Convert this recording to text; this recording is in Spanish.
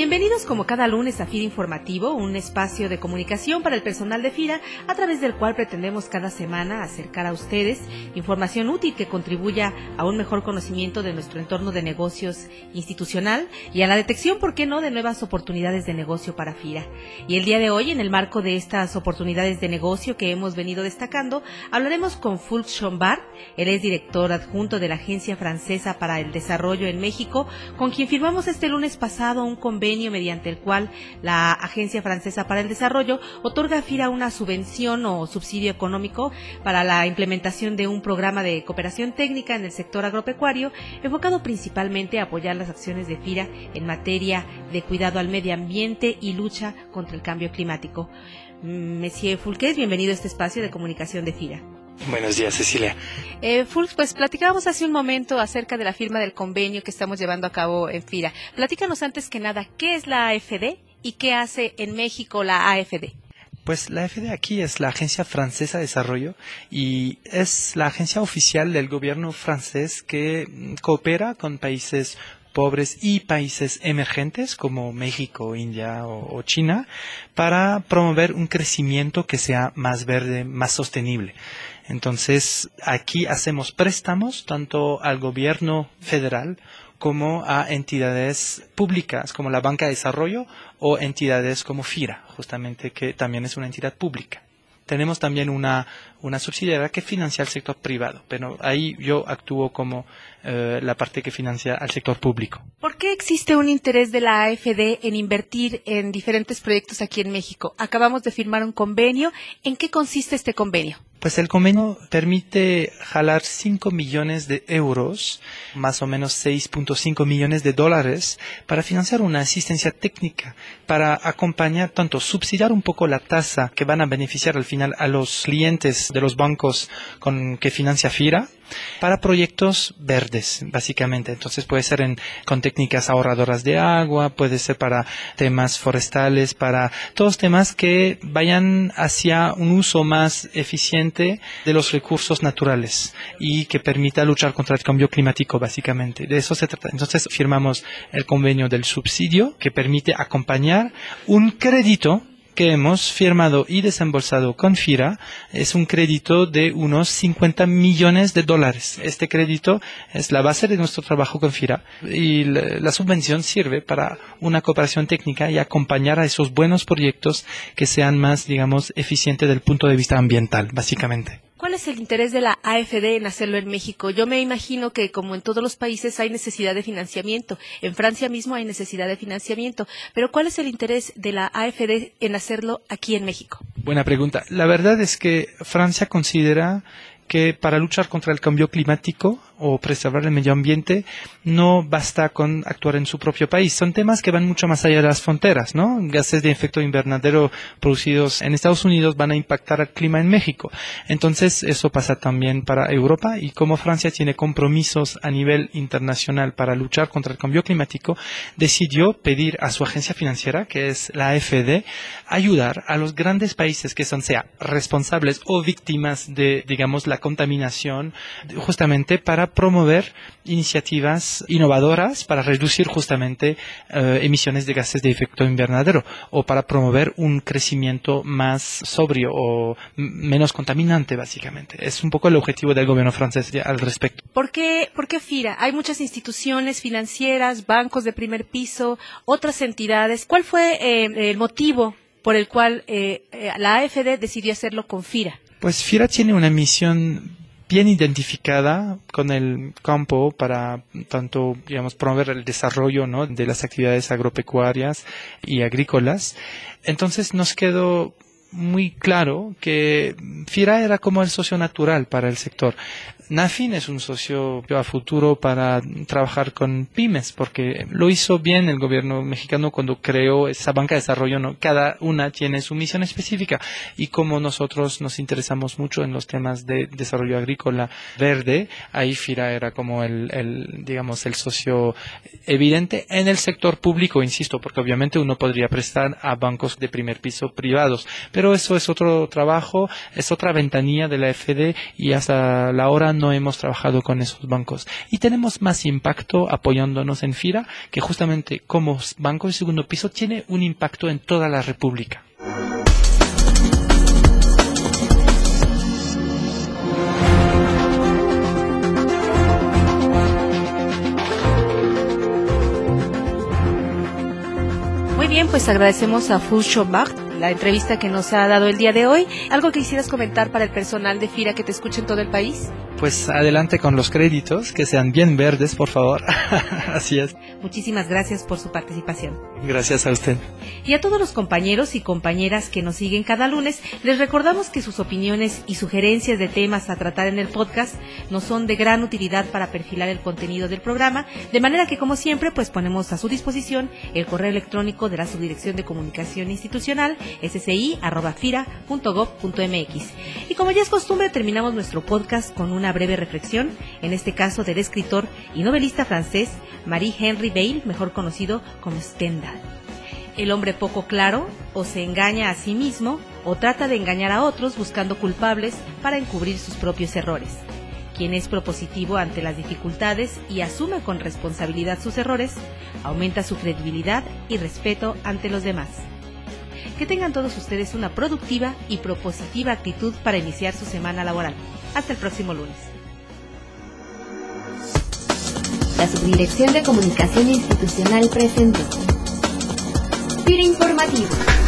Bienvenidos como cada lunes a FIRA Informativo, un espacio de comunicación para el personal de FIRA, a través del cual pretendemos cada semana acercar a ustedes información útil que contribuya a un mejor conocimiento de nuestro entorno de negocios institucional y a la detección, ¿por qué no?, de nuevas oportunidades de negocio para FIRA. Y el día de hoy, en el marco de estas oportunidades de negocio que hemos venido destacando, hablaremos con Fulk Schombart, él es director adjunto de la Agencia Francesa para el Desarrollo en México, con quien firmamos este lunes pasado un convenio mediante el cual la Agencia Francesa para el Desarrollo otorga a FIRA una subvención o subsidio económico para la implementación de un programa de cooperación técnica en el sector agropecuario, enfocado principalmente a apoyar las acciones de FIRA en materia de cuidado al medio ambiente y lucha contra el cambio climático. Monsieur Fulquez, bienvenido a este espacio de comunicación de FIRA. Buenos días, Cecilia. Eh, pues platicábamos hace un momento acerca de la firma del convenio que estamos llevando a cabo en FIRA. Platícanos antes que nada, ¿qué es la AFD y qué hace en México la AFD? Pues la AFD aquí es la Agencia Francesa de Desarrollo y es la agencia oficial del gobierno francés que mm, coopera con países pobres y países emergentes como México, India o, China para promover un crecimiento que sea más verde, más sostenible. Entonces, aquí hacemos préstamos tanto al gobierno federal como a entidades públicas como la Banca de Desarrollo o entidades como FIRA, justamente que también es una entidad pública. Tenemos también una, una subsidiaria que financia al sector privado, pero ahí yo actúo como eh, la parte que financia al sector público. ¿Por qué existe un interés de la AFD en invertir en diferentes proyectos aquí en México? Acabamos de firmar un convenio. ¿En qué consiste este convenio? Pues el convenio permite jalar 5 millones de euros, más o menos 6.5 millones de dólares, para financiar una asistencia técnica, para acompañar, tanto subsidiar un poco la tasa que van a beneficiar al final a los clientes de los bancos con que financia FIRA, para proyectos verdes, básicamente. Entonces puede ser en, con técnicas ahorradoras de agua, puede ser para temas forestales, para todos temas que vayan hacia un uso más eficiente de los recursos naturales y que permita luchar contra el cambio climático, básicamente. De eso se trata. Entonces firmamos el convenio del subsidio que permite acompañar un crédito que hemos firmado y desembolsado con FIRA es un crédito de unos 50 millones de dólares. Este crédito es la base de nuestro trabajo con FIRA y la, subvención sirve para una cooperación técnica y acompañar a esos buenos proyectos que sean más, digamos, eficientes del punto de vista ambiental, básicamente. ¿Cuál es el interés de la AFD en hacerlo en México? Yo me imagino que como en todos los países hay necesidad de financiamiento. En Francia mismo hay necesidad de financiamiento. Pero ¿cuál es el interés de la AFD en hacerlo aquí en México? Buena pregunta. La verdad es que Francia considera que para luchar contra el cambio climático o preservar el medio ambiente no basta con actuar en su propio país. Son temas que van mucho más allá de las fronteras, ¿no? Gases de efecto invernadero producidos en Estados Unidos van a impactar al clima en México. Entonces, eso pasa también para Europa y como Francia tiene compromisos a nivel internacional para luchar contra el cambio climático, decidió pedir a su agencia financiera, que es la AFD, ayudar a los grandes países que son sea responsables o víctimas de, digamos, la contaminación, justamente para promover iniciativas innovadoras para reducir justamente eh, emisiones de gases de efecto invernadero o para promover un crecimiento más sobrio o menos contaminante, básicamente. Es un poco el objetivo del gobierno francés al respecto. ¿Por qué, por qué FIRA? Hay muchas instituciones financieras, bancos de primer piso, otras entidades. ¿Cuál fue eh, el motivo por el cual eh, la AFD decidió hacerlo con FIRA? Pues FIRA tiene una misión bien identificada con el campo para tanto, digamos, promover el desarrollo ¿no? de las actividades agropecuarias y agrícolas. Entonces nos quedó muy claro que FIRA era como el socio natural para el sector. Nafin es un socio a futuro para trabajar con pymes, porque lo hizo bien el gobierno mexicano cuando creó esa banca de desarrollo. Cada una tiene su misión específica y como nosotros nos interesamos mucho en los temas de desarrollo agrícola verde, ahí FIRA era como el, digamos, el socio evidente en el sector público, insisto, porque obviamente uno podría prestar a bancos de primer piso privados, eso es otro trabajo, es otra ventanilla de la FD y hasta la hora no hemos trabajado con esos bancos. Y tenemos más impacto apoyándonos en FIRA, que justamente como banco de segundo piso tiene un impacto en toda la República. Muy bien, pues agradecemos a Full Bach la entrevista que nos ha dado el día de hoy. ¿Algo que quisieras comentar para el personal de FIRA que te escuche en todo el país? Pues adelante con los créditos, que sean bien verdes, por favor. Así es. Muchísimas gracias por su participación. Gracias a usted. Y a todos los compañeros y compañeras que nos siguen cada lunes, les recordamos que sus opiniones y sugerencias de temas a tratar en el podcast nos son de gran utilidad para perfilar el contenido del programa, de manera que como siempre pues ponemos a su disposición el correo electrónico de la Subdirección de Comunicación Institucional ssi.fira.gov.mx. Y como ya es costumbre, terminamos nuestro podcast con una breve reflexión, en este caso del escritor y novelista francés Marie-Henri Bale, mejor conocido como Stendhal. El hombre poco claro o se engaña a sí mismo o trata de engañar a otros buscando culpables para encubrir sus propios errores. Quien es propositivo ante las dificultades y asume con responsabilidad sus errores, aumenta su credibilidad y respeto ante los demás. Que tengan todos ustedes una productiva y propositiva actitud para iniciar su semana laboral. Hasta el próximo lunes. La Subdirección de Comunicación Institucional presentó. FIRA Informativo.